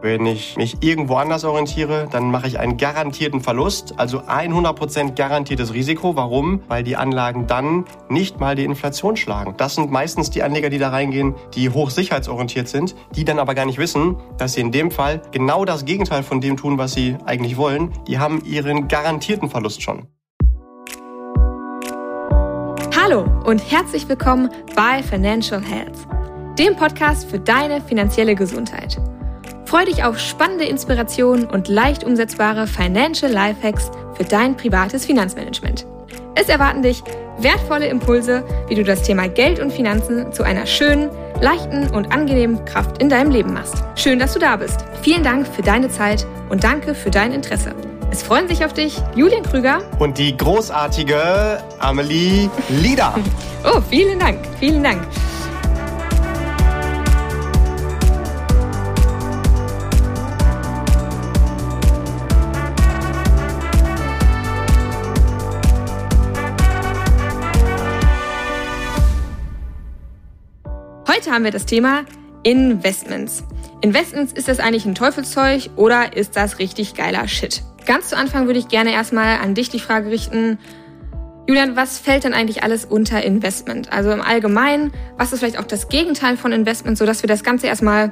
Wenn ich mich irgendwo anders orientiere, dann mache ich einen garantierten Verlust, also 100% garantiertes Risiko. Warum? Weil die Anlagen dann nicht mal die Inflation schlagen. Das sind meistens die Anleger, die da reingehen, die hochsicherheitsorientiert sind, die dann aber gar nicht wissen, dass sie in dem Fall genau das Gegenteil von dem tun, was sie eigentlich wollen. Die haben ihren garantierten Verlust schon. Hallo und herzlich willkommen bei Financial Health, dem Podcast für deine finanzielle Gesundheit. Freu dich auf spannende Inspirationen und leicht umsetzbare Financial Lifehacks für dein privates Finanzmanagement. Es erwarten dich wertvolle Impulse, wie du das Thema Geld und Finanzen zu einer schönen, leichten und angenehmen Kraft in deinem Leben machst. Schön, dass du da bist. Vielen Dank für deine Zeit und danke für dein Interesse. Es freuen sich auf dich Julian Krüger und die großartige Amelie Lieder. oh, vielen Dank, vielen Dank. Heute haben wir das Thema Investments. Investments, ist das eigentlich ein Teufelszeug oder ist das richtig geiler Shit? Ganz zu Anfang würde ich gerne erstmal an dich die Frage richten, Julian, was fällt denn eigentlich alles unter Investment? Also im Allgemeinen, was ist vielleicht auch das Gegenteil von Investment, sodass wir das Ganze erstmal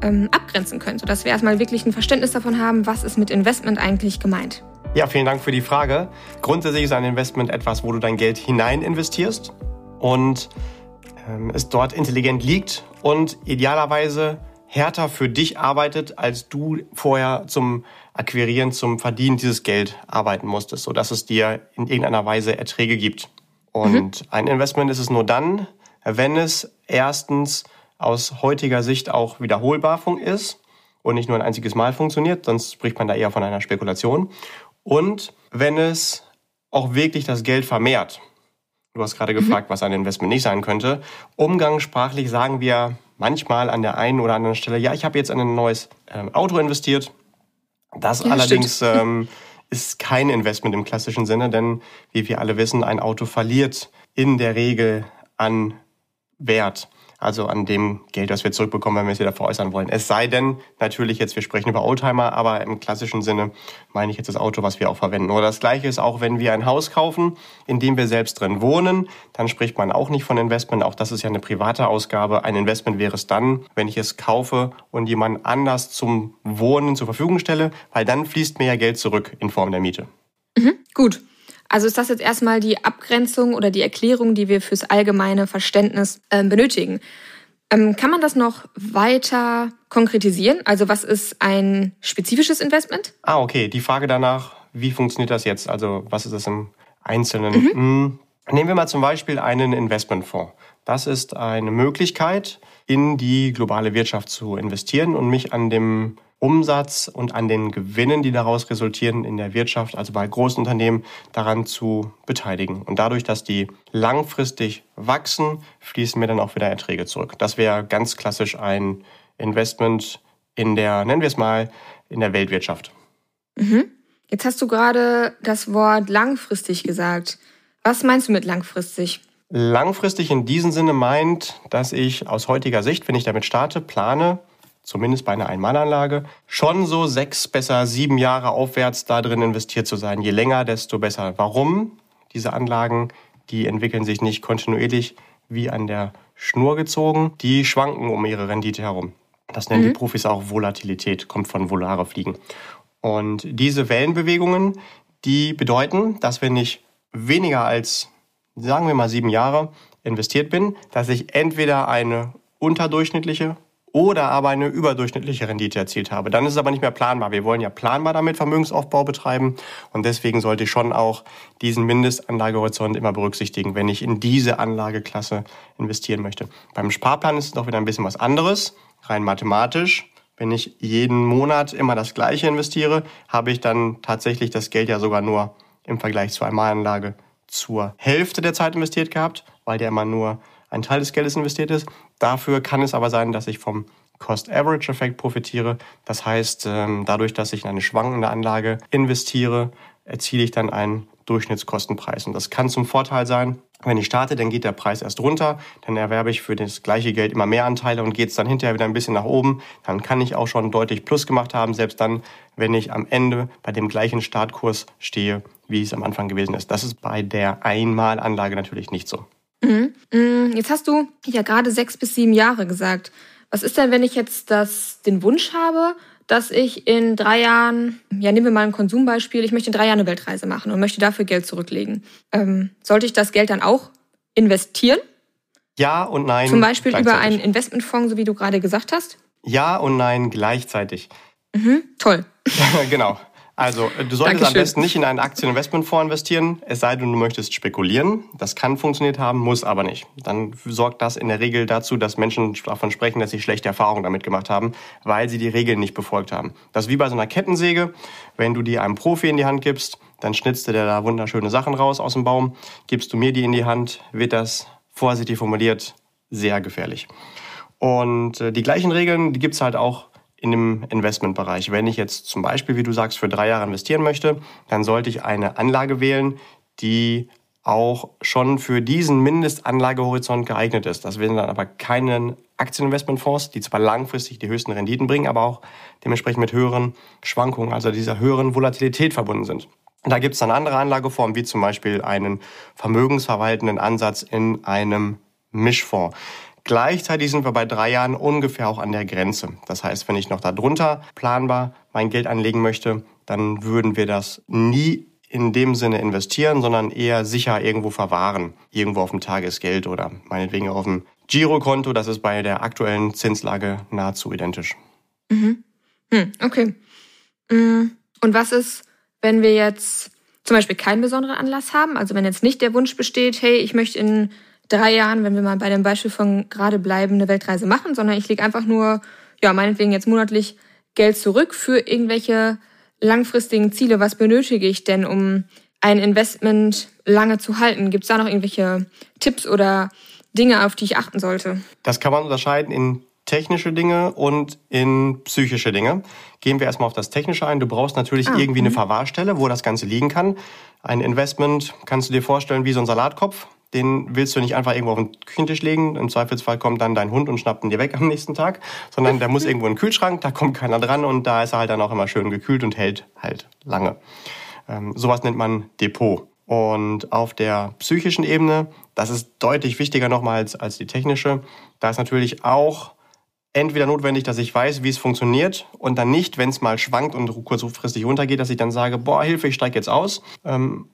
ähm, abgrenzen können, sodass wir erstmal wirklich ein Verständnis davon haben, was ist mit Investment eigentlich gemeint? Ja, vielen Dank für die Frage. Grundsätzlich ist ein Investment etwas, wo du dein Geld hinein investierst und es dort intelligent liegt und idealerweise härter für dich arbeitet, als du vorher zum Akquirieren, zum Verdienen dieses Geld arbeiten musstest, sodass es dir in irgendeiner Weise Erträge gibt. Und mhm. ein Investment ist es nur dann, wenn es erstens aus heutiger Sicht auch wiederholbar ist und nicht nur ein einziges Mal funktioniert, sonst spricht man da eher von einer Spekulation. Und wenn es auch wirklich das Geld vermehrt. Du hast gerade mhm. gefragt, was ein Investment nicht sein könnte. Umgangssprachlich sagen wir manchmal an der einen oder anderen Stelle, ja, ich habe jetzt in ein neues ähm, Auto investiert. Das ja, allerdings ähm, ist kein Investment im klassischen Sinne, denn wie wir alle wissen, ein Auto verliert in der Regel an Wert also an dem Geld, das wir zurückbekommen, wenn wir es wieder veräußern wollen. Es sei denn, natürlich jetzt, wir sprechen über Oldtimer, aber im klassischen Sinne meine ich jetzt das Auto, was wir auch verwenden. Oder das Gleiche ist auch, wenn wir ein Haus kaufen, in dem wir selbst drin wohnen, dann spricht man auch nicht von Investment. Auch das ist ja eine private Ausgabe. Ein Investment wäre es dann, wenn ich es kaufe und jemand anders zum Wohnen zur Verfügung stelle, weil dann fließt mir ja Geld zurück in Form der Miete. Mhm, gut. Also ist das jetzt erstmal die Abgrenzung oder die Erklärung, die wir fürs allgemeine Verständnis äh, benötigen. Ähm, kann man das noch weiter konkretisieren? Also was ist ein spezifisches Investment? Ah, okay. Die Frage danach, wie funktioniert das jetzt? Also was ist das im Einzelnen? Mhm. Hm. Nehmen wir mal zum Beispiel einen Investmentfonds. Das ist eine Möglichkeit, in die globale Wirtschaft zu investieren und mich an dem Umsatz und an den Gewinnen, die daraus resultieren in der Wirtschaft, also bei großen Unternehmen, daran zu beteiligen. Und dadurch, dass die langfristig wachsen, fließen mir dann auch wieder Erträge zurück. Das wäre ganz klassisch ein Investment in der, nennen wir es mal, in der Weltwirtschaft. Mhm. Jetzt hast du gerade das Wort langfristig gesagt. Was meinst du mit langfristig? Langfristig in diesem Sinne meint, dass ich aus heutiger Sicht, wenn ich damit starte, plane, zumindest bei einer Einmalanlage, schon so sechs, besser sieben Jahre aufwärts da drin investiert zu sein. Je länger, desto besser. Warum? Diese Anlagen, die entwickeln sich nicht kontinuierlich wie an der Schnur gezogen. Die schwanken um ihre Rendite herum. Das nennen mhm. die Profis auch Volatilität, kommt von volare Fliegen. Und diese Wellenbewegungen, die bedeuten, dass wenn ich weniger als, sagen wir mal, sieben Jahre investiert bin, dass ich entweder eine unterdurchschnittliche oder aber eine überdurchschnittliche Rendite erzielt habe. Dann ist es aber nicht mehr planbar. Wir wollen ja planbar damit Vermögensaufbau betreiben und deswegen sollte ich schon auch diesen Mindestanlagehorizont immer berücksichtigen, wenn ich in diese Anlageklasse investieren möchte. Beim Sparplan ist es doch wieder ein bisschen was anderes, rein mathematisch. Wenn ich jeden Monat immer das Gleiche investiere, habe ich dann tatsächlich das Geld ja sogar nur im Vergleich zur Einmalanlage zur Hälfte der Zeit investiert gehabt, weil der immer nur ein Teil des Geldes investiert ist. Dafür kann es aber sein, dass ich vom Cost-Average-Effekt profitiere. Das heißt, ähm, dadurch, dass ich in eine schwankende Anlage investiere, erziele ich dann einen Durchschnittskostenpreis. Und das kann zum Vorteil sein, Wenn ich starte, dann geht der Preis erst runter, dann erwerbe ich für das gleiche Geld immer mehr Anteile und geht es dann hinterher wieder ein bisschen nach oben. Dann kann ich auch schon deutlich Plus gemacht haben, selbst dann, wenn ich am Ende bei dem gleichen Startkurs stehe, wie es am Anfang gewesen ist. Das ist bei der Einmalanlage natürlich nicht so. Mhm. mhm. Jetzt hast du ja gerade sechs bis sieben Jahre gesagt. Was ist denn, wenn ich jetzt das, den Wunsch habe, dass ich in drei Jahren, ja, nehmen wir mal ein Konsumbeispiel, ich möchte in drei Jahren eine Weltreise machen und möchte dafür Geld zurücklegen. Ähm, sollte ich das Geld dann auch investieren? Ja und nein. Zum Beispiel über einen Investmentfonds, so wie du gerade gesagt hast? Ja und nein gleichzeitig. Mhm, toll. genau. Also, du solltest Dankeschön. am besten nicht in einen Aktieninvestmentfonds investieren, es sei denn, du möchtest spekulieren. Das kann funktioniert haben, muss aber nicht. Dann sorgt das in der Regel dazu, dass Menschen davon sprechen, dass sie schlechte Erfahrungen damit gemacht haben, weil sie die Regeln nicht befolgt haben. Das ist wie bei so einer Kettensäge. Wenn du die einem Profi in die Hand gibst, dann schnitzt der da wunderschöne Sachen raus aus dem Baum. Gibst du mir die in die Hand, wird das, vorsichtig formuliert, sehr gefährlich. Und äh, die gleichen Regeln, die gibt's halt auch in dem Investmentbereich. Wenn ich jetzt zum Beispiel, wie du sagst, für drei Jahre investieren möchte, dann sollte ich eine Anlage wählen, die auch schon für diesen Mindestanlagehorizont geeignet ist. Das wären dann aber keine Aktieninvestmentfonds, die zwar langfristig die höchsten Renditen bringen, aber auch dementsprechend mit höheren Schwankungen, also dieser höheren Volatilität verbunden sind. Da gibt es dann andere Anlageformen, wie zum Beispiel einen vermögensverwaltenden Ansatz in einem Mischfonds. Gleichzeitig sind wir bei drei Jahren ungefähr auch an der Grenze. Das heißt, wenn ich noch darunter planbar mein Geld anlegen möchte, dann würden wir das nie in dem Sinne investieren, sondern eher sicher irgendwo verwahren. Irgendwo auf dem Tagesgeld oder meinetwegen auf dem Girokonto. Das ist bei der aktuellen Zinslage nahezu identisch. Mhm. Hm, okay. Mm, und was ist, wenn wir jetzt zum Beispiel keinen besonderen Anlass haben? Also wenn jetzt nicht der Wunsch besteht, hey, ich möchte in drei Jahren, wenn wir mal bei dem Beispiel von gerade bleiben, eine Weltreise machen, sondern ich lege einfach nur, ja, meinetwegen jetzt monatlich Geld zurück für irgendwelche langfristigen Ziele. Was benötige ich denn, um ein Investment lange zu halten? Gibt es da noch irgendwelche Tipps oder Dinge, auf die ich achten sollte? Das kann man unterscheiden in technische Dinge und in psychische Dinge. Gehen wir erstmal auf das Technische ein. Du brauchst natürlich ah, irgendwie eine mhm. Verwahrstelle, wo das Ganze liegen kann. Ein Investment kannst du dir vorstellen wie so ein Salatkopf den willst du nicht einfach irgendwo auf den Küchentisch legen. Im Zweifelsfall kommt dann dein Hund und schnappt ihn dir weg am nächsten Tag, sondern der muss irgendwo in den Kühlschrank, da kommt keiner dran und da ist er halt dann auch immer schön gekühlt und hält halt lange. Ähm, sowas nennt man Depot. Und auf der psychischen Ebene, das ist deutlich wichtiger nochmal als, als die technische, da ist natürlich auch entweder notwendig, dass ich weiß, wie es funktioniert und dann nicht, wenn es mal schwankt und kurzfristig runtergeht, dass ich dann sage, boah, Hilfe, ich steige jetzt aus. Ähm,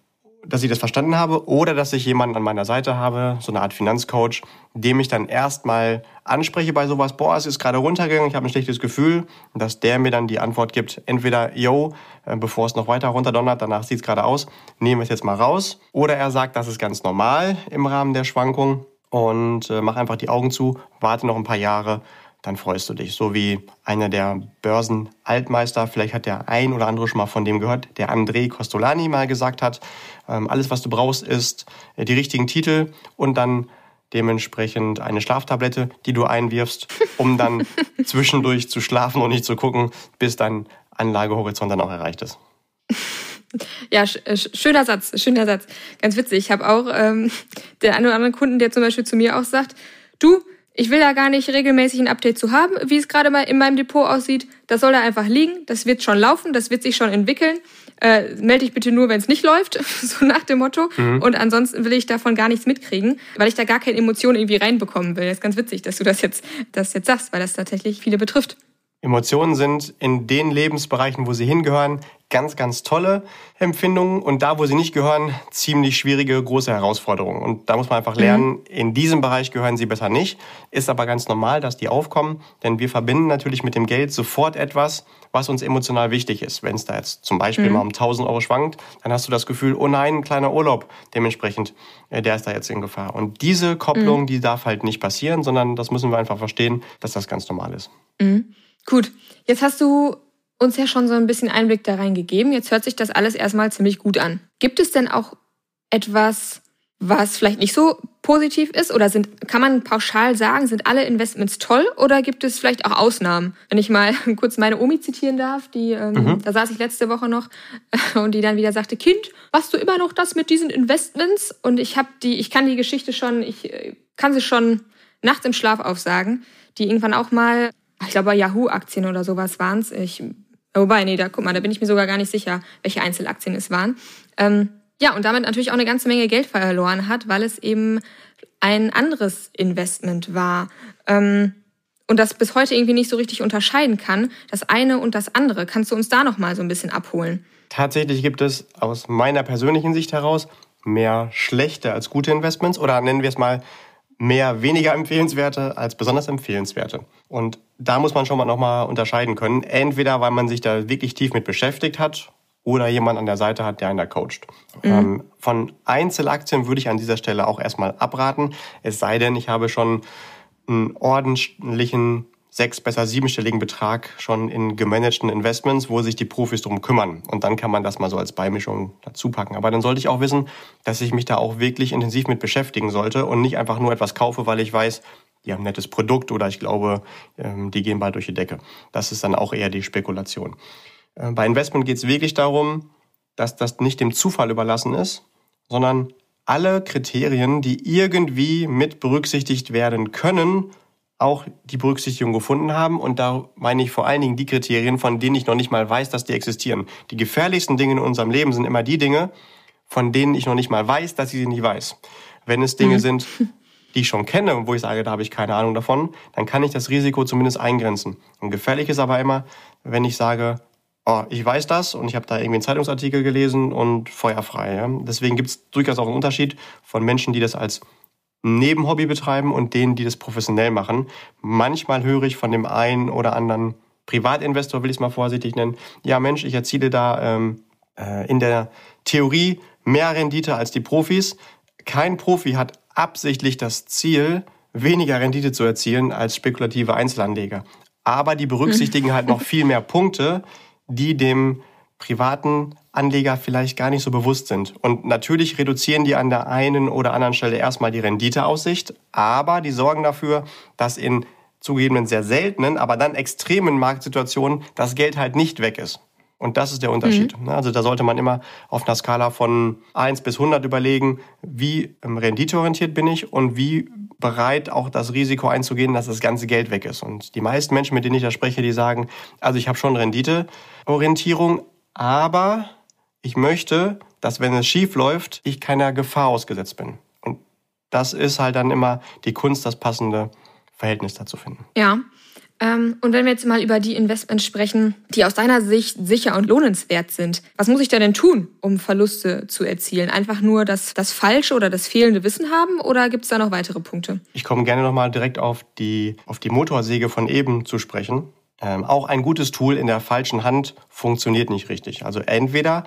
dass ich das verstanden habe oder dass ich jemanden an meiner Seite habe, so eine Art Finanzcoach, dem ich dann erstmal anspreche bei sowas, boah, es ist gerade runtergegangen, ich habe ein schlechtes Gefühl, dass der mir dann die Antwort gibt, entweder, yo, äh, bevor es noch weiter runterdonnert, danach sieht es gerade aus, nehmen wir es jetzt mal raus, oder er sagt, das ist ganz normal im Rahmen der Schwankung und äh, mach einfach die Augen zu, warte noch ein paar Jahre dann freust du dich. So wie einer der Börsenaltmeister, vielleicht hat der ein oder andere schon mal von dem gehört, der André Costolani mal gesagt hat, ähm, alles was du brauchst ist äh, die richtigen Titel und dann dementsprechend eine Schlaftablette, die du einwirfst, um dann zwischendurch zu schlafen und nicht zu gucken, bis dein Anlagehorizont dann auch erreicht ist. Ja, äh, schöner Satz, schöner Satz. Ganz witzig. Ich habe auch ähm, den einen oder anderen Kunden, der zum Beispiel zu mir auch sagt, du, ich will da gar nicht regelmäßig ein Update zu haben, wie es gerade mal in meinem Depot aussieht. Das soll da einfach liegen. Das wird schon laufen, das wird sich schon entwickeln. Äh, melde dich bitte nur, wenn es nicht läuft, so nach dem Motto. Mhm. Und ansonsten will ich davon gar nichts mitkriegen, weil ich da gar keine Emotionen irgendwie reinbekommen will. Das ist ganz witzig, dass du das jetzt, das jetzt sagst, weil das tatsächlich viele betrifft. Emotionen sind in den Lebensbereichen, wo sie hingehören, ganz, ganz tolle Empfindungen und da, wo sie nicht gehören, ziemlich schwierige, große Herausforderungen. Und da muss man einfach mhm. lernen, mhm. in diesem Bereich gehören sie besser nicht. Ist aber ganz normal, dass die aufkommen, denn wir verbinden natürlich mit dem Geld sofort etwas, was uns emotional wichtig ist. Wenn es da jetzt zum Beispiel mhm. mal um 1000 Euro schwankt, dann hast du das Gefühl, oh nein, ein kleiner Urlaub, dementsprechend, äh, der ist da jetzt in Gefahr. Und diese Kopplung, mhm. die darf halt nicht passieren, sondern das müssen wir einfach verstehen, dass das ganz normal ist. Mhm. Gut, jetzt hast du uns ja schon so ein bisschen Einblick da rein gegeben. Jetzt hört sich das alles erstmal ziemlich gut an. Gibt es denn auch etwas, was vielleicht nicht so positiv ist? Oder sind, kann man pauschal sagen, sind alle Investments toll oder gibt es vielleicht auch Ausnahmen? Wenn ich mal kurz meine Omi zitieren darf, die, ähm, mhm. da saß ich letzte Woche noch und die dann wieder sagte, Kind, machst du immer noch das mit diesen Investments? Und ich habe die, ich kann die Geschichte schon, ich äh, kann sie schon nachts im Schlaf aufsagen, die irgendwann auch mal, ich glaube Yahoo-Aktien oder sowas waren es. Ich, wobei, nee, da guck mal, da bin ich mir sogar gar nicht sicher, welche Einzelaktien es waren. Ähm, ja, und damit natürlich auch eine ganze Menge Geld verloren hat, weil es eben ein anderes Investment war. Ähm, und das bis heute irgendwie nicht so richtig unterscheiden kann, das eine und das andere. Kannst du uns da noch mal so ein bisschen abholen? Tatsächlich gibt es aus meiner persönlichen Sicht heraus mehr schlechte als gute Investments oder nennen wir es mal mehr weniger empfehlenswerte als besonders empfehlenswerte. Und da muss man schon mal nochmal unterscheiden können. Entweder weil man sich da wirklich tief mit beschäftigt hat oder jemand an der Seite hat, der einen da coacht. Mhm. Ähm, von Einzelaktien würde ich an dieser Stelle auch erstmal abraten. Es sei denn, ich habe schon einen ordentlichen sechs, besser siebenstelligen Betrag schon in gemanagten Investments, wo sich die Profis drum kümmern. Und dann kann man das mal so als Beimischung dazu packen. Aber dann sollte ich auch wissen, dass ich mich da auch wirklich intensiv mit beschäftigen sollte und nicht einfach nur etwas kaufe, weil ich weiß, die haben ein nettes Produkt oder ich glaube, ähm, die gehen bald durch die Decke. Das ist dann auch eher die Spekulation. Äh, bei Investment geht es wirklich darum, dass das nicht dem Zufall überlassen ist, sondern alle Kriterien, die irgendwie mit berücksichtigt werden können, auch die Berücksichtigung gefunden haben. Und da meine ich vor allen Dingen die Kriterien, von denen ich noch nicht mal weiß, dass die existieren. Die gefährlichsten Dinge in unserem Leben sind immer die Dinge, von denen ich noch nicht mal weiß, dass ich sie nicht weiß. Wenn es Dinge mhm. sind, die ich schon kenne und wo ich sage, da habe ich keine Ahnung davon, dann kann ich das Risiko zumindest eingrenzen. Und gefährlich ist aber immer, wenn ich sage, oh, ich weiß das und ich habe da irgendwie einen Zeitungsartikel gelesen und feuerfrei. Ja? Deswegen gibt es durchaus auch einen Unterschied von Menschen, die das als Nebenhobby betreiben und denen, die das professionell machen. Manchmal höre ich von dem einen oder anderen Privatinvestor, will ich es mal vorsichtig nennen, ja Mensch, ich erziele da ähm, äh, in der Theorie mehr Rendite als die Profis. Kein Profi hat absichtlich das Ziel, weniger Rendite zu erzielen als spekulative Einzelanleger. Aber die berücksichtigen halt noch viel mehr Punkte, die dem privaten Anleger vielleicht gar nicht so bewusst sind. Und natürlich reduzieren die an der einen oder anderen Stelle erstmal die Renditeaussicht, aber die sorgen dafür, dass in zugegebenen sehr seltenen, aber dann extremen Marktsituationen das Geld halt nicht weg ist. Und das ist der Unterschied. Mhm. Also da sollte man immer auf einer Skala von 1 bis 100 überlegen, wie ähm, renditeorientiert bin ich und wie bereit auch das Risiko einzugehen, dass das ganze Geld weg ist. Und die meisten Menschen, mit denen ich da spreche, die sagen, also ich habe schon Renditeorientierung, aber ich möchte, dass wenn es schief läuft, ich keiner Gefahr ausgesetzt bin. Und das ist halt dann immer die Kunst, das passende Verhältnis dazu finden. Ja. Ähm, und wenn wir jetzt mal über die Investments sprechen, die aus deiner Sicht sicher und lohnenswert sind, was muss ich da denn tun, um Verluste zu erzielen? Einfach nur das, das falsche oder das fehlende Wissen haben oder gibt es da noch weitere Punkte? Ich komme gerne nochmal direkt auf die, auf die Motorsäge von eben zu sprechen. Ähm, auch ein gutes Tool in der falschen Hand funktioniert nicht richtig. Also entweder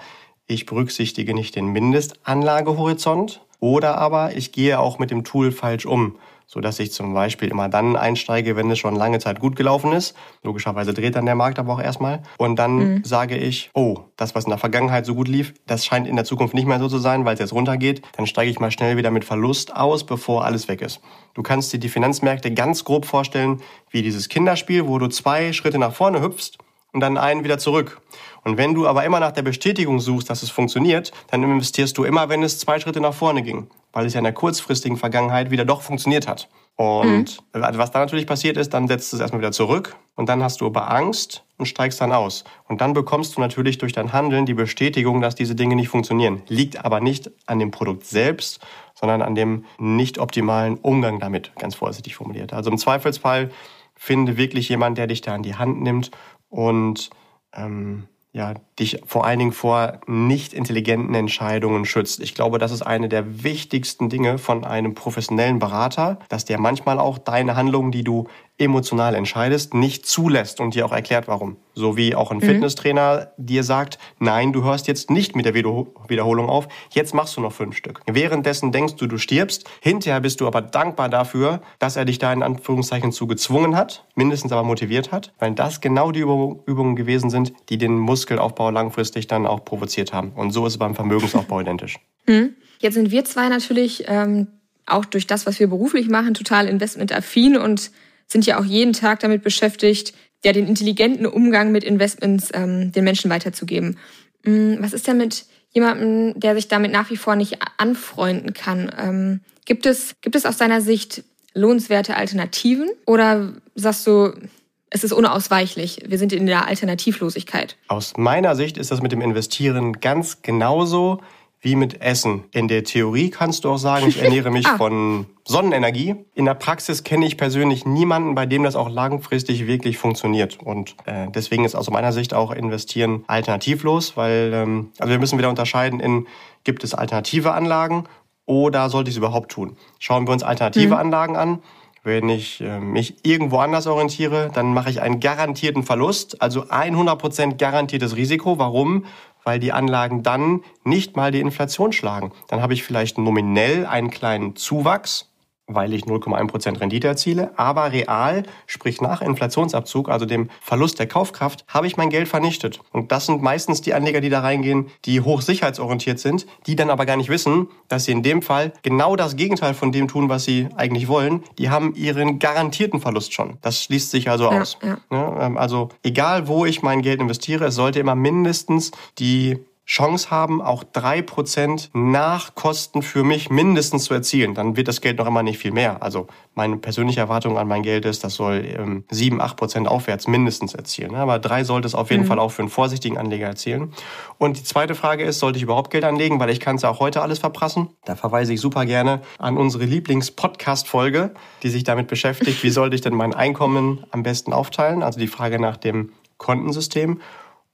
ich berücksichtige nicht den Mindestanlagehorizont oder aber ich gehe auch mit dem Tool falsch um so dass ich zum Beispiel immer dann einsteige, wenn es schon lange Zeit gut gelaufen ist. Logischerweise dreht dann der Markt aber auch erstmal. Und dann mhm. sage ich, oh, das, was in der Vergangenheit so gut lief, das scheint in der Zukunft nicht mehr so zu sein, weil es jetzt runtergeht. Dann steige ich mal schnell wieder mit Verlust aus, bevor alles weg ist. Du kannst dir die Finanzmärkte ganz grob vorstellen wie dieses Kinderspiel, wo du zwei Schritte nach vorne hüpfst und dann einen wieder zurück. Und wenn du aber immer nach der Bestätigung suchst, dass es funktioniert, dann investierst du immer, wenn es zwei Schritte nach vorne ging, weil es ja in der kurzfristigen Vergangenheit wieder doch funktioniert hat. Und mhm. was dann natürlich passiert ist, dann setzt es erstmal wieder zurück und dann hast du aber Angst und steigst dann aus. Und dann bekommst du natürlich durch dein Handeln die Bestätigung, dass diese Dinge nicht funktionieren. Liegt aber nicht an dem Produkt selbst, sondern an dem nicht optimalen Umgang damit, ganz vorsichtig formuliert. Also im Zweifelsfall finde wirklich jemand, der dich da an die Hand nimmt und ähm, ja, dich vor allen Dingen vor nicht intelligenten Entscheidungen schützt. Ich glaube, das ist eine der wichtigsten Dinge von einem professionellen Berater, dass der manchmal auch deine Handlungen, die du emotional entscheidest, nicht zulässt und dir auch erklärt, warum. So wie auch ein mhm. Fitnesstrainer dir sagt, nein, du hörst jetzt nicht mit der Wiederholung auf, jetzt machst du noch fünf Stück. Währenddessen denkst du, du stirbst, hinterher bist du aber dankbar dafür, dass er dich da in Anführungszeichen zu gezwungen hat, mindestens aber motiviert hat, weil das genau die Übungen gewesen sind, die den Muskelaufbau langfristig dann auch provoziert haben. Und so ist es beim Vermögensaufbau identisch. Mhm. Jetzt sind wir zwei natürlich ähm auch durch das, was wir beruflich machen, total investmentaffin und sind ja auch jeden Tag damit beschäftigt, ja, den intelligenten Umgang mit Investments ähm, den Menschen weiterzugeben. Mm, was ist denn mit jemandem, der sich damit nach wie vor nicht anfreunden kann? Ähm, gibt es, gibt es aus deiner Sicht lohnenswerte Alternativen oder sagst du, es ist unausweichlich. Wir sind in der Alternativlosigkeit. Aus meiner Sicht ist das mit dem Investieren ganz genauso wie mit Essen. In der Theorie kannst du auch sagen, ich ernähre mich ah. von Sonnenenergie. In der Praxis kenne ich persönlich niemanden, bei dem das auch langfristig wirklich funktioniert. Und äh, deswegen ist aus meiner Sicht auch Investieren alternativlos, weil ähm, also wir müssen wieder unterscheiden in, gibt es alternative Anlagen oder sollte ich es überhaupt tun? Schauen wir uns alternative mhm. Anlagen an. Wenn ich äh, mich irgendwo anders orientiere, dann mache ich einen garantierten Verlust, also 100% garantiertes Risiko. Warum? Weil die Anlagen dann nicht mal die Inflation schlagen. Dann habe ich vielleicht nominell einen kleinen Zuwachs, weil ich 0,1% Rendite erziele, aber real, sprich nach Inflationsabzug, also dem Verlust der Kaufkraft, habe ich mein Geld vernichtet. Und das sind meistens die Anleger, die da reingehen, die hochsicherheitsorientiert sind, die dann aber gar nicht wissen, dass sie in dem Fall genau das Gegenteil von dem tun, was sie eigentlich wollen. Die haben ihren garantierten Verlust schon. Das schließt sich also aus. Ja. Ähm, also egal, wo ich mein Geld investiere, es sollte immer mindestens die Chance haben, auch drei Prozent nach Kosten für mich mindestens zu erzielen. Dann wird das Geld noch immer nicht viel mehr. Also meine persönliche Erwartung an mein Geld ist, das soll ähm, 7, 8 Prozent aufwärts mindestens erzielen. Aber drei sollte es auf jeden mhm. Fall auch für einen vorsichtigen Anleger erzielen. Und die zweite Frage ist, sollte ich überhaupt Geld anlegen? Weil ich kann es ja auch heute alles verprassen. Da verweise ich super gerne an unsere Lieblings-Podcast-Folge, die sich damit beschäftigt, wie sollte ich denn mein Einkommen am besten aufteilen? Also die Frage nach dem Kontensystem.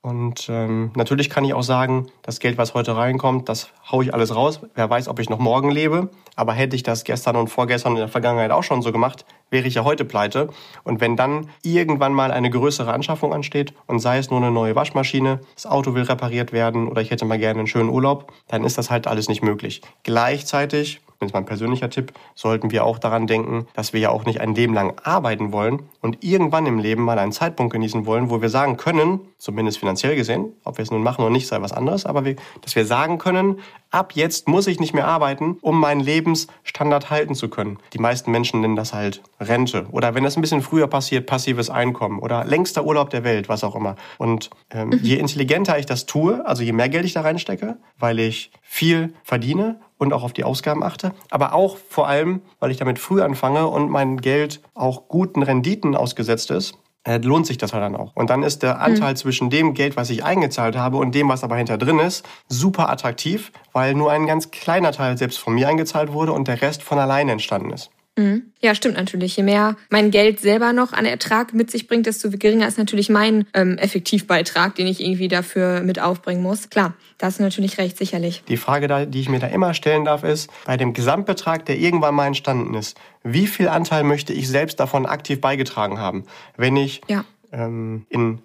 Und ähm, natürlich kann ich auch sagen, das Geld, was heute reinkommt, das haue ich alles raus. Wer weiß, ob ich noch morgen lebe. Aber hätte ich das gestern und vorgestern in der Vergangenheit auch schon so gemacht, wäre ich ja heute pleite. Und wenn dann irgendwann mal eine größere Anschaffung ansteht und sei es nur eine neue Waschmaschine, das Auto will repariert werden oder ich hätte mal gerne einen schönen Urlaub, dann ist das halt alles nicht möglich. Gleichzeitig das ist mein persönlicher Tipp, sollten wir auch daran denken, dass wir ja auch nicht ein Leben lang arbeiten wollen und irgendwann im Leben mal einen Zeitpunkt genießen wollen, wo wir sagen können, zumindest finanziell gesehen, ob wir es nun machen oder nicht, sei was anderes, aber wir, dass wir sagen können, ab jetzt muss ich nicht mehr arbeiten, um meinen Lebensstandard halten zu können. Die meisten Menschen nennen das halt Rente oder wenn das ein bisschen früher passiert, passives Einkommen oder längster Urlaub der Welt, was auch immer. Und ähm, mhm. je intelligenter ich das tue, also je mehr Geld ich da reinstecke, weil ich viel verdiene und auch auf die Ausgaben achte, aber auch vor allem, weil ich damit früh anfange und mein Geld auch guten Renditen ausgesetzt ist, äh, lohnt sich das halt dann auch. Und dann ist der Anteil mhm. zwischen dem Geld, was ich eingezahlt habe und dem, was aber hinter drin ist, super attraktiv, weil nur ein ganz kleiner Teil selbst von mir eingezahlt wurde und der Rest von alleine entstanden ist. Mhm. Ja, stimmt natürlich. Je mehr mein Geld selber noch an Ertrag mit sich bringt, desto geringer ist natürlich mein ähm, Effektivbeitrag, den ich irgendwie dafür mit aufbringen muss. Klar, da hast du natürlich recht, sicherlich. Die Frage, die ich mir da immer stellen darf, ist, bei dem Gesamtbetrag, der irgendwann mal entstanden ist, wie viel Anteil möchte ich selbst davon aktiv beigetragen haben? Wenn ich ja. ähm, in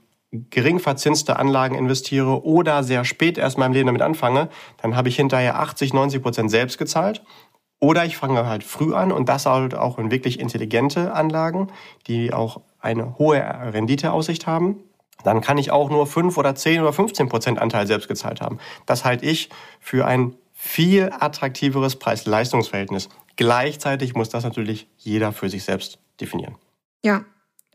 gering verzinste Anlagen investiere oder sehr spät erst meinem Leben damit anfange, dann habe ich hinterher 80, 90 Prozent selbst gezahlt oder ich fange halt früh an und das halt auch in wirklich intelligente Anlagen, die auch eine hohe Renditeaussicht haben. Dann kann ich auch nur 5 oder 10 oder 15 Prozent Anteil selbst gezahlt haben. Das halte ich für ein viel attraktiveres Preis-Leistungs-Verhältnis. Gleichzeitig muss das natürlich jeder für sich selbst definieren. Ja,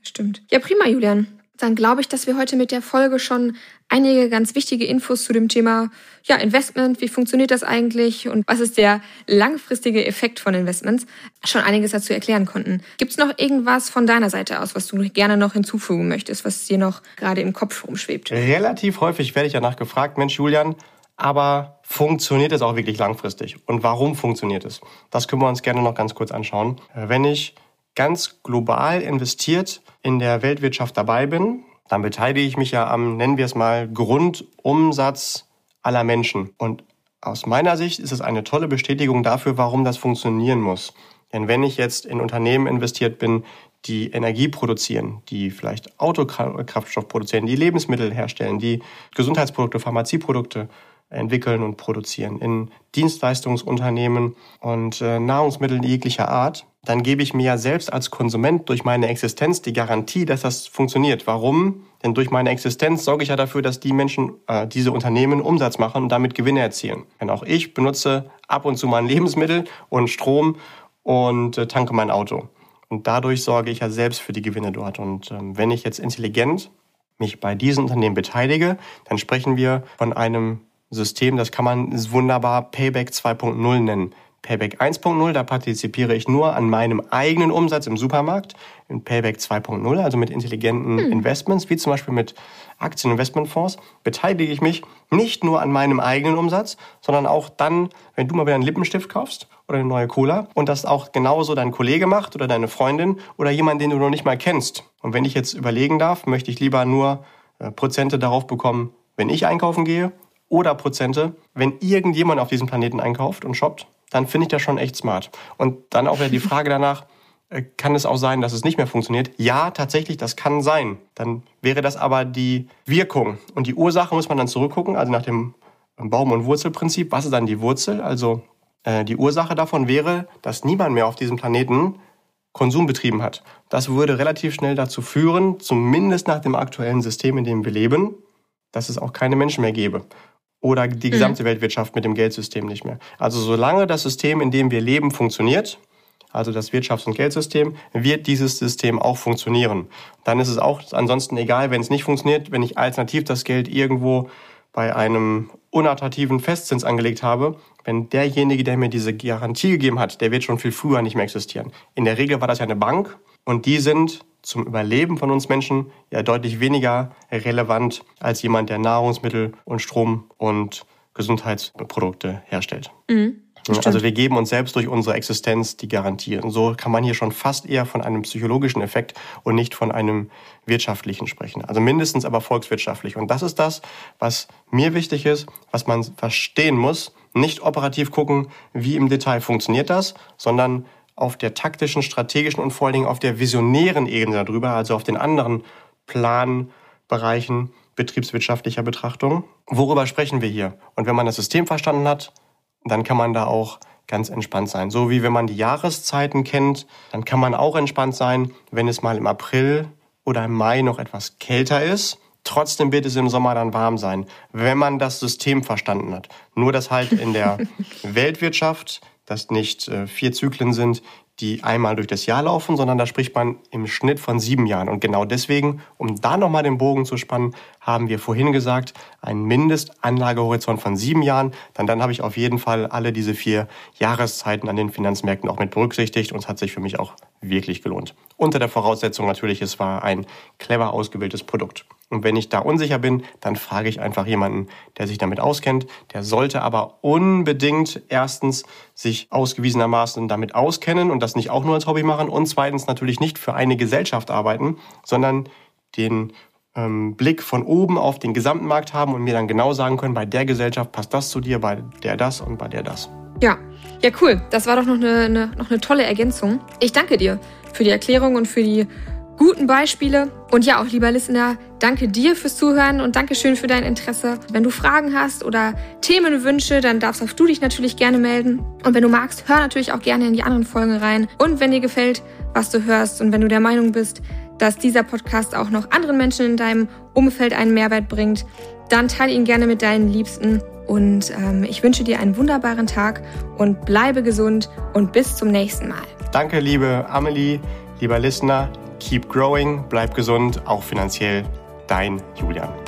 stimmt. Ja, prima, Julian dann glaube ich, dass wir heute mit der Folge schon einige ganz wichtige Infos zu dem Thema ja, Investment, wie funktioniert das eigentlich und was ist der langfristige Effekt von Investments, schon einiges dazu erklären konnten. Gibt es noch irgendwas von deiner Seite aus, was du gerne noch hinzufügen möchtest, was dir noch gerade im Kopf rumschwebt? Relativ häufig werde ich danach gefragt, Mensch Julian, aber funktioniert es auch wirklich langfristig? Und warum funktioniert es? Das können wir uns gerne noch ganz kurz anschauen. Wenn ich ganz global investiert in der Weltwirtschaft dabei bin, dann beteilige ich mich ja am, nennen wir es mal, Grundumsatz aller Menschen. Und aus meiner Sicht ist es eine tolle Bestätigung dafür, warum das funktionieren muss. Denn wenn ich jetzt in Unternehmen investiert bin, die Energie produzieren, die vielleicht Autokraftstoff produzieren, die Lebensmittel herstellen, die Gesundheitsprodukte, Pharmazieprodukte entwickeln und produzieren, in Dienstleistungsunternehmen und äh, Nahrungsmittel jeglicher Art, dann gebe ich mir ja selbst als Konsument durch meine Existenz die Garantie, dass das funktioniert. Warum? Denn durch meine Existenz sorge ich ja dafür, dass die Menschen, äh, diese Unternehmen Umsatz machen und damit Gewinne erzielen. Denn auch ich benutze ab und zu mal ein Lebensmittel und Strom und äh, tanke mein Auto. Und dadurch sorge ich ja selbst für die Gewinne dort. Und ähm, wenn ich jetzt intelligent mich bei diesen Unternehmen beteilige, dann sprechen wir von einem System, das kann man wunderbar Payback 2.0 nennen. Payback 1.0, da partizipiere ich nur an meinem eigenen Umsatz im Supermarkt. In Payback 2.0, also mit intelligenten hm. Investments, wie zum Beispiel mit Aktieninvestmentfonds, beteilige ich mich nicht nur an meinem eigenen Umsatz, sondern auch dann, wenn du mal wieder einen Lippenstift kaufst oder eine neue Cola und das auch genauso dein Kollege macht oder deine Freundin oder jemand, den du noch nicht mal kennst. Und wenn ich jetzt überlegen darf, möchte ich lieber nur äh, Prozente darauf bekommen, wenn ich einkaufen gehe oder Prozente, wenn irgendjemand auf diesem Planeten einkauft und shoppt dann finde ich das schon echt smart. Und dann auch wieder die Frage danach, äh, kann es auch sein, dass es nicht mehr funktioniert? Ja, tatsächlich, das kann sein. Dann wäre das aber die Wirkung. Und die Ursache muss man dann zurückgucken, also nach dem Baum- und Wurzelprinzip. Was ist dann die Wurzel? Also äh, die Ursache davon wäre, dass niemand mehr auf diesem Planeten Konsum betrieben hat. Das würde relativ schnell dazu führen, zumindest nach dem aktuellen System, in dem wir leben, dass es auch keine Menschen mehr gäbe oder die gesamte mhm. Weltwirtschaft mit dem Geldsystem nicht mehr. Also solange das System, in dem wir leben, funktioniert, also das Wirtschafts- und Geldsystem, wird dieses System auch funktionieren. Dann ist es auch ansonsten egal, wenn es nicht funktioniert, wenn ich alternativ das Geld irgendwo bei einem unattraktiven Festzins angelegt habe, wenn derjenige, der mir diese Garantie gegeben hat, der wird schon viel früher nicht mehr existieren. In der Regel war das ja eine Bank und die sind zum Überleben von uns Menschen ja deutlich weniger relevant als jemand, der Nahrungsmittel und Strom und Gesundheitsprodukte herstellt. Mhm. Also wir geben uns selbst durch unsere Existenz die Garantie. Und so kann man hier schon fast eher von einem psychologischen Effekt und nicht von einem wirtschaftlichen sprechen. Also mindestens aber volkswirtschaftlich. Und das ist das, was mir wichtig ist, was man verstehen muss. Nicht operativ gucken, wie im Detail funktioniert das, sondern auf der taktischen, strategischen und vor allen Dingen auf der visionären Ebene darüber, also auf den anderen Planbereichen betriebswirtschaftlicher Betrachtung. Worüber sprechen wir hier? Und wenn man das System verstanden hat, dann kann man da auch ganz entspannt sein. So wie wenn man die Jahreszeiten kennt, dann kann man auch entspannt sein, wenn es mal im April oder im Mai noch etwas kälter ist. Trotzdem wird es im Sommer dann warm sein, wenn man das System verstanden hat. Nur dass halt in der Weltwirtschaft das nicht äh, vier Zyklen sind, die einmal durch das Jahr laufen, sondern da spricht man im Schnitt von sieben Jahren. Und genau deswegen, um da nochmal den Bogen zu spannen, haben wir vorhin gesagt, einen Mindestanlagehorizont von sieben Jahren. Dann, dann habe ich auf jeden Fall alle diese vier Jahreszeiten an den Finanzmärkten auch mit berücksichtigt und es hat sich für mich auch wirklich gelohnt. Unter der Voraussetzung natürlich, es war ein clever ausgewähltes Produkt. Und wenn ich da unsicher bin, dann frage ich einfach jemanden, der sich damit auskennt. Der sollte aber unbedingt erstens sich ausgewiesenermaßen damit auskennen und das nicht auch nur als Hobby machen und zweitens natürlich nicht für eine Gesellschaft arbeiten, sondern den ähm, Blick von oben auf den gesamten Markt haben und mir dann genau sagen können, bei der Gesellschaft passt das zu dir, bei der das und bei der das. Ja, ja cool. Das war doch noch eine, eine, noch eine tolle Ergänzung. Ich danke dir für die Erklärung und für die guten Beispiele. Und ja, auch lieber Listener, danke dir fürs Zuhören und danke schön für dein Interesse. Wenn du Fragen hast oder Themenwünsche, dann darfst auch du dich natürlich gerne melden. Und wenn du magst, hör natürlich auch gerne in die anderen Folgen rein. Und wenn dir gefällt, was du hörst und wenn du der Meinung bist, dass dieser Podcast auch noch anderen Menschen in deinem Umfeld einen Mehrwert bringt, dann teile ihn gerne mit deinen Liebsten. Und ähm, ich wünsche dir einen wunderbaren Tag und bleibe gesund und bis zum nächsten Mal. Danke, liebe Amelie, lieber Listener. Keep growing, bleib gesund, auch finanziell. Dein Julian.